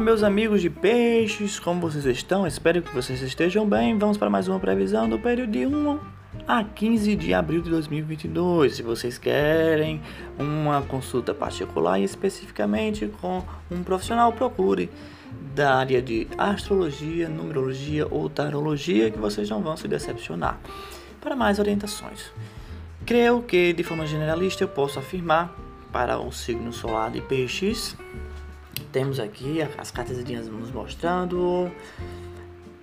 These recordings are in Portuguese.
meus amigos de peixes, como vocês estão? Espero que vocês estejam bem. Vamos para mais uma previsão do período de 1 a 15 de abril de 2022. Se vocês querem uma consulta particular e especificamente com um profissional, procure da área de astrologia, numerologia ou tarologia que vocês não vão se decepcionar. Para mais orientações, creio que de forma generalista eu posso afirmar para o signo solar de peixes temos aqui as cartas nos mostrando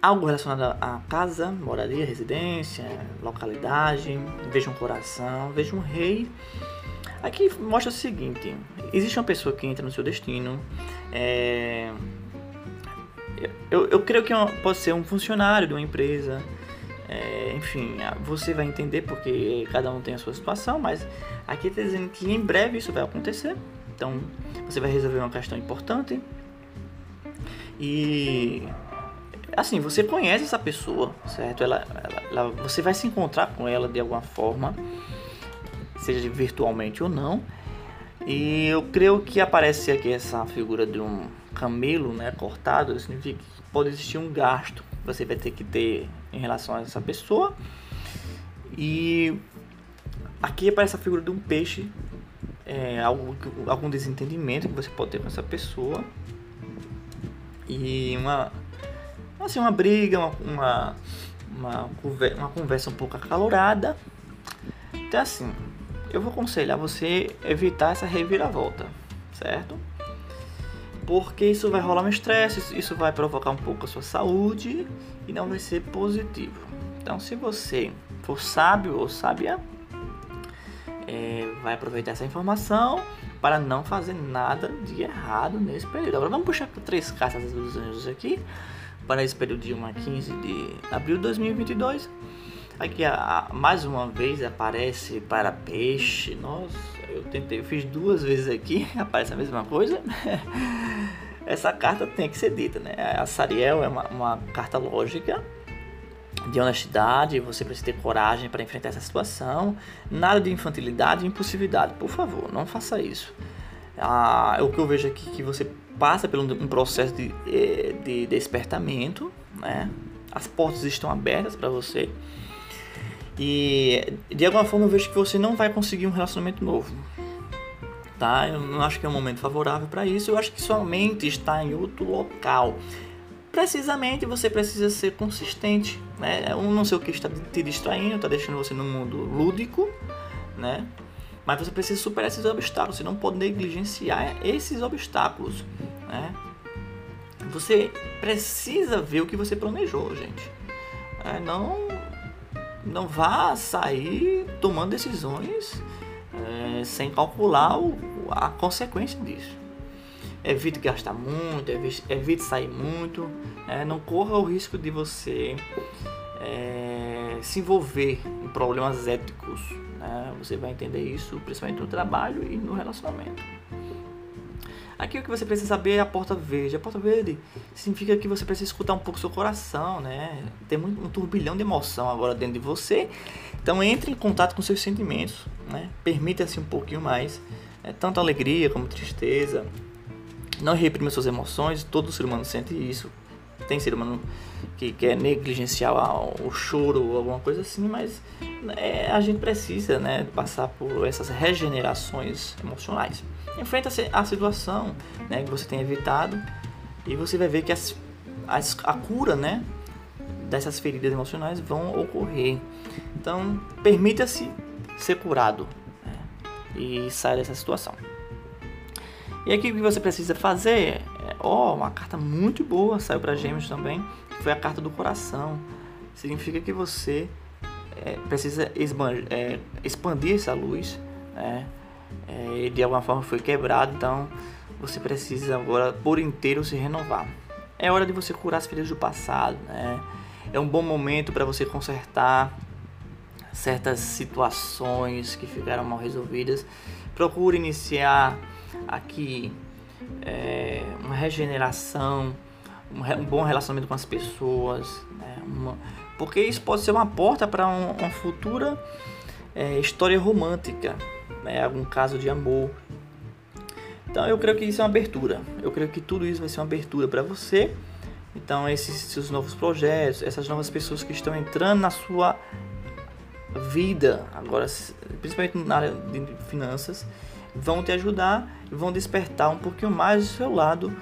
algo relacionado à casa, moradia, residência, localidade. Veja um coração, veja um rei. Aqui mostra o seguinte: existe uma pessoa que entra no seu destino. É, eu, eu creio que é pode ser um funcionário de uma empresa. É, enfim, você vai entender porque cada um tem a sua situação, mas aqui está dizendo que em breve isso vai acontecer. Então, você vai resolver uma questão importante e assim, você conhece essa pessoa, certo? Ela, ela, ela, você vai se encontrar com ela de alguma forma, seja virtualmente ou não. E eu creio que aparece aqui essa figura de um camelo, né, cortado, significa que pode existir um gasto que você vai ter que ter em relação a essa pessoa. E aqui aparece a figura de um peixe é, algum, algum desentendimento que você pode ter com essa pessoa. E uma assim uma briga uma, uma, uma, conversa, uma conversa um pouco acalorada. Então assim eu vou aconselhar você evitar essa reviravolta certo? Porque isso vai rolar um estresse isso vai provocar um pouco a sua saúde e não vai ser positivo. Então se você for sábio ou sábia é, vai aproveitar essa informação para não fazer nada de errado nesse período. Agora vamos puxar três cartas dos anjos aqui para esse período de 1 a 15 de abril de 2022. Aqui a, a, mais uma vez aparece para peixe. Nossa, eu tentei, eu fiz duas vezes aqui, aparece a mesma coisa. Essa carta tem que ser dita, né? A Sariel é uma, uma carta lógica de honestidade, você precisa ter coragem para enfrentar essa situação. Nada de infantilidade e impulsividade. Por favor, não faça isso. Ah, o que eu vejo aqui é que você passa por um processo de, eh, de despertamento, né? As portas estão abertas para você. E de alguma forma eu vejo que você não vai conseguir um relacionamento novo. Tá? Eu não acho que é um momento favorável para isso. Eu acho que sua mente está em outro local precisamente você precisa ser consistente, né? Eu não sei o que está te distraindo, está deixando você no mundo lúdico, né? Mas você precisa superar esses obstáculos, você não pode negligenciar esses obstáculos, né? Você precisa ver o que você planejou, gente. É, não, não vá sair tomando decisões é, sem calcular o, a consequência disso evite gastar muito, evite, evite sair muito, né? não corra o risco de você é, se envolver em problemas éticos. Né? Você vai entender isso principalmente no trabalho e no relacionamento. Aqui o que você precisa saber é a porta verde. A porta verde significa que você precisa escutar um pouco seu coração, né? Tem um turbilhão de emoção agora dentro de você. Então entre em contato com seus sentimentos, né? Permita-se um pouquinho mais, é, tanto alegria como tristeza, não reprima suas emoções, todo ser humano sente isso. Tem ser humano que quer negligenciar o choro ou alguma coisa assim, mas é, a gente precisa né, passar por essas regenerações emocionais. Enfrenta a situação né, que você tem evitado e você vai ver que as, as, a cura né, dessas feridas emocionais vão ocorrer. Então, permita-se ser curado né, e sair dessa situação. E aqui o que você precisa fazer é, ó, uma carta muito boa saiu para Gêmeos também, foi a carta do coração. Significa que você é, precisa é, expandir essa luz, né? É, de alguma forma foi quebrado, então você precisa agora por inteiro se renovar. É hora de você curar as feridas do passado, né? É um bom momento para você consertar certas situações que ficaram mal resolvidas. Procure iniciar aqui é, uma regeneração, um, um, bom relacionamento com as pessoas, né? uma, porque isso pode ser uma porta para um, uma futura é, história romântica, né? algum caso de amor. Então eu creio que isso é uma abertura. Eu creio que tudo isso vai ser uma abertura para você. Então esses seus novos projetos, essas novas pessoas que estão entrando na sua vida, agora principalmente na área de finanças, vão te ajudar e vão despertar um pouquinho mais o seu lado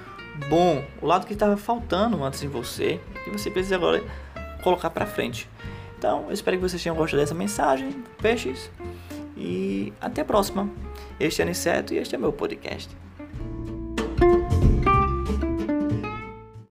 bom, o lado que estava faltando antes em você e você precisa agora colocar para frente. Então, eu espero que vocês tenham gostado dessa mensagem, peixes, e até a próxima. Este é Aniceto e este é meu podcast.